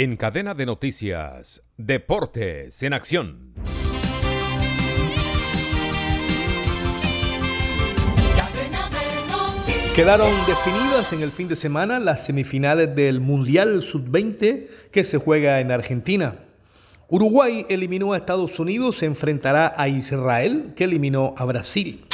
En cadena de noticias, Deportes en Acción. Quedaron definidas en el fin de semana las semifinales del Mundial Sub-20 que se juega en Argentina. Uruguay eliminó a Estados Unidos, se enfrentará a Israel, que eliminó a Brasil.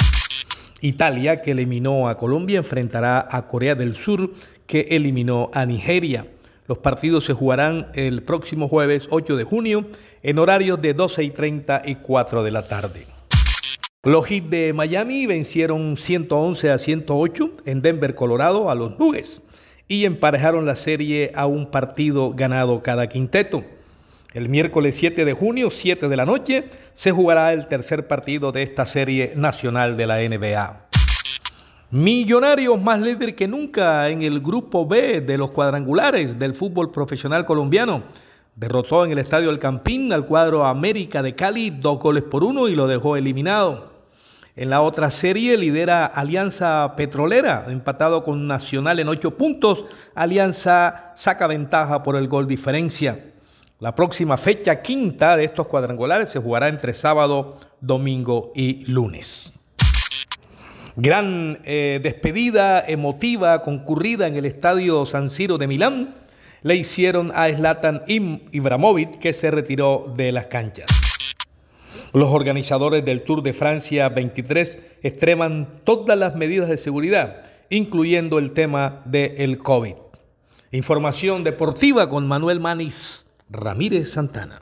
Italia, que eliminó a Colombia, enfrentará a Corea del Sur, que eliminó a Nigeria. Los partidos se jugarán el próximo jueves 8 de junio en horarios de 12 y 30 y 4 de la tarde. Los Heat de Miami vencieron 111 a 108 en Denver, Colorado, a los Nuggets y emparejaron la serie a un partido ganado cada quinteto. El miércoles 7 de junio, 7 de la noche, se jugará el tercer partido de esta serie nacional de la NBA. Millonarios más líder que nunca en el grupo B de los cuadrangulares del fútbol profesional colombiano. Derrotó en el Estadio El Campín al cuadro América de Cali dos goles por uno y lo dejó eliminado. En la otra serie lidera Alianza Petrolera, empatado con Nacional en ocho puntos. Alianza saca ventaja por el gol diferencia. La próxima fecha quinta de estos cuadrangulares se jugará entre sábado, domingo y lunes. Gran eh, despedida emotiva concurrida en el estadio San Siro de Milán le hicieron a Zlatan Ibrahimovic que se retiró de las canchas. Los organizadores del Tour de Francia 23 extreman todas las medidas de seguridad, incluyendo el tema del COVID. Información deportiva con Manuel Manis Ramírez Santana.